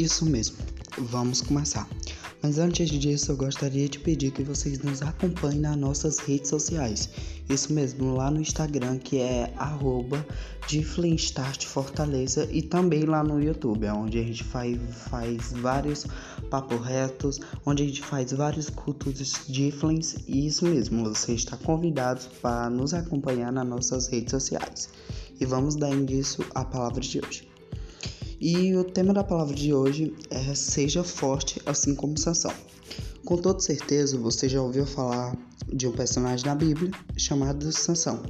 Isso mesmo, vamos começar. Mas antes disso, eu gostaria de pedir que vocês nos acompanhem nas nossas redes sociais. Isso mesmo, lá no Instagram, que é arroba Fortaleza e também lá no YouTube, onde a gente faz, faz vários papos retos, onde a gente faz vários cultos de Flins. E isso mesmo, você está convidado para nos acompanhar nas nossas redes sociais. E vamos dar início à palavra de hoje. E o tema da palavra de hoje é Seja forte assim como Sansão. Com toda certeza você já ouviu falar de um personagem da Bíblia chamado Sansão.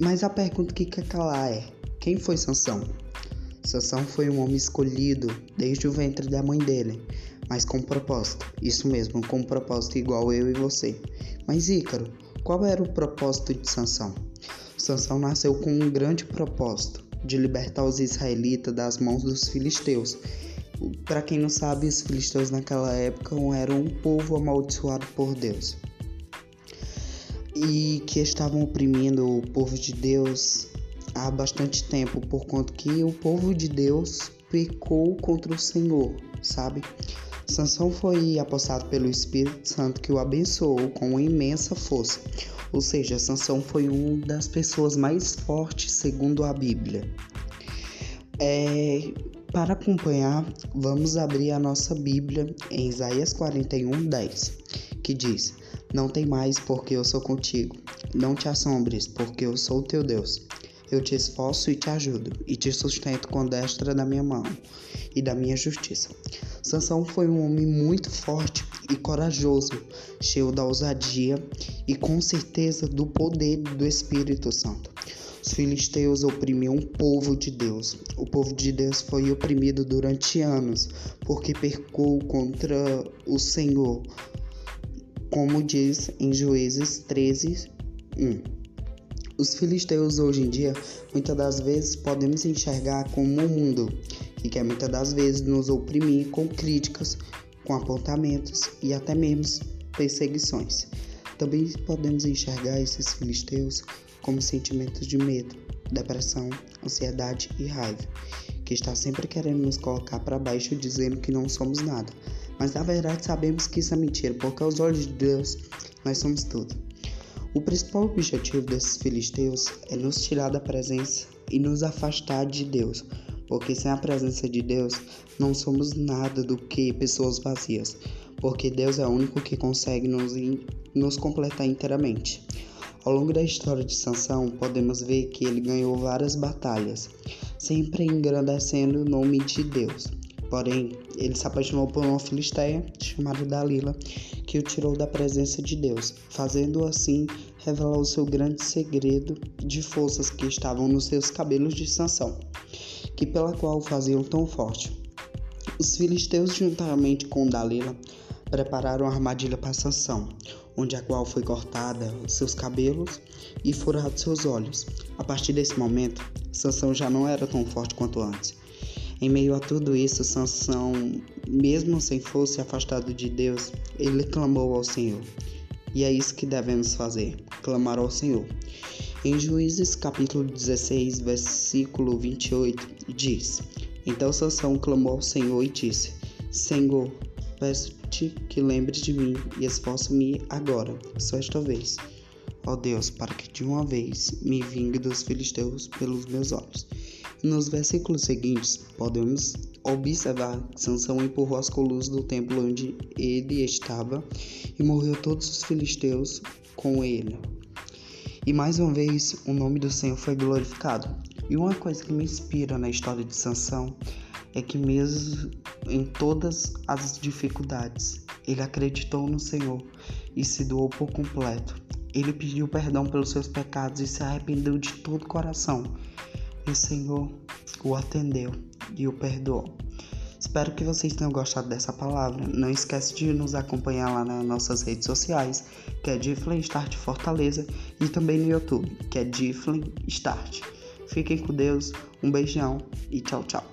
Mas a pergunta que quer calar é: quem foi Sansão? Sansão foi um homem escolhido desde o ventre da mãe dele, mas com propósito. Isso mesmo, com propósito igual eu e você. Mas Ícaro, qual era o propósito de Sansão? Sansão nasceu com um grande propósito de libertar os israelitas das mãos dos filisteus. Para quem não sabe, os filisteus naquela época eram um povo amaldiçoado por Deus e que estavam oprimindo o povo de Deus há bastante tempo, por conta que o povo de Deus pecou contra o Senhor, sabe? Sansão foi apostado pelo Espírito Santo que o abençoou com imensa força. Ou seja, Sansão foi uma das pessoas mais fortes segundo a Bíblia. É, para acompanhar, vamos abrir a nossa Bíblia em Isaías 41, 10, que diz: Não tem mais, porque eu sou contigo. Não te assombres, porque eu sou teu Deus. Eu te esforço e te ajudo, e te sustento com a destra da minha mão e da minha justiça. Sansão foi um homem muito forte e corajoso, cheio da ousadia e com certeza do poder do Espírito Santo. Os filisteus oprimiam o povo de Deus. O povo de Deus foi oprimido durante anos porque pecou contra o Senhor, como diz em Juízes 13, 1. Os filisteus hoje em dia, muitas das vezes, podemos enxergar como um mundo que quer muitas das vezes nos oprimir com críticas, com apontamentos e até mesmo perseguições. Também podemos enxergar esses filisteus como sentimentos de medo, depressão, ansiedade e raiva, que está sempre querendo nos colocar para baixo dizendo que não somos nada. Mas na verdade sabemos que isso é mentira, porque aos olhos de Deus nós somos tudo. O principal objetivo desses filisteus é nos tirar da presença e nos afastar de Deus, porque sem a presença de Deus não somos nada do que pessoas vazias, porque Deus é o único que consegue nos, nos completar inteiramente. Ao longo da história de Sansão, podemos ver que ele ganhou várias batalhas, sempre engrandecendo o nome de Deus. Porém, ele se apaixonou por uma filisteia chamada Dalila, que o tirou da presença de Deus, fazendo assim revelar o seu grande segredo de forças que estavam nos seus cabelos de Sansão, que pela qual o faziam tão forte. Os filisteus, juntamente com Dalila, prepararam a armadilha para Sansão, onde a qual foi cortada seus cabelos e furados seus olhos. A partir desse momento, Sansão já não era tão forte quanto antes. Em meio a tudo isso, Sansão, mesmo sem fosse afastado de Deus, ele clamou ao Senhor. E é isso que devemos fazer, clamar ao Senhor. Em Juízes capítulo 16, versículo 28, diz: Então Sansão clamou ao Senhor e disse: Senhor, peço-te que lembre de mim e esforço-me agora, só esta vez. Ó Deus, para que de uma vez me vingue dos filisteus pelos meus olhos. Nos versículos seguintes, podemos observar que Sansão empurrou as colunas do templo onde ele estava e morreu todos os filisteus com ele. E mais uma vez, o nome do Senhor foi glorificado. E uma coisa que me inspira na história de Sansão é que mesmo em todas as dificuldades, ele acreditou no Senhor e se doou por completo. Ele pediu perdão pelos seus pecados e se arrependeu de todo o coração. O Senhor o atendeu e o perdoou. Espero que vocês tenham gostado dessa palavra. Não esquece de nos acompanhar lá nas nossas redes sociais, que é Difflin Start Fortaleza, e também no YouTube, que é Difflin Start. Fiquem com Deus, um beijão e tchau, tchau.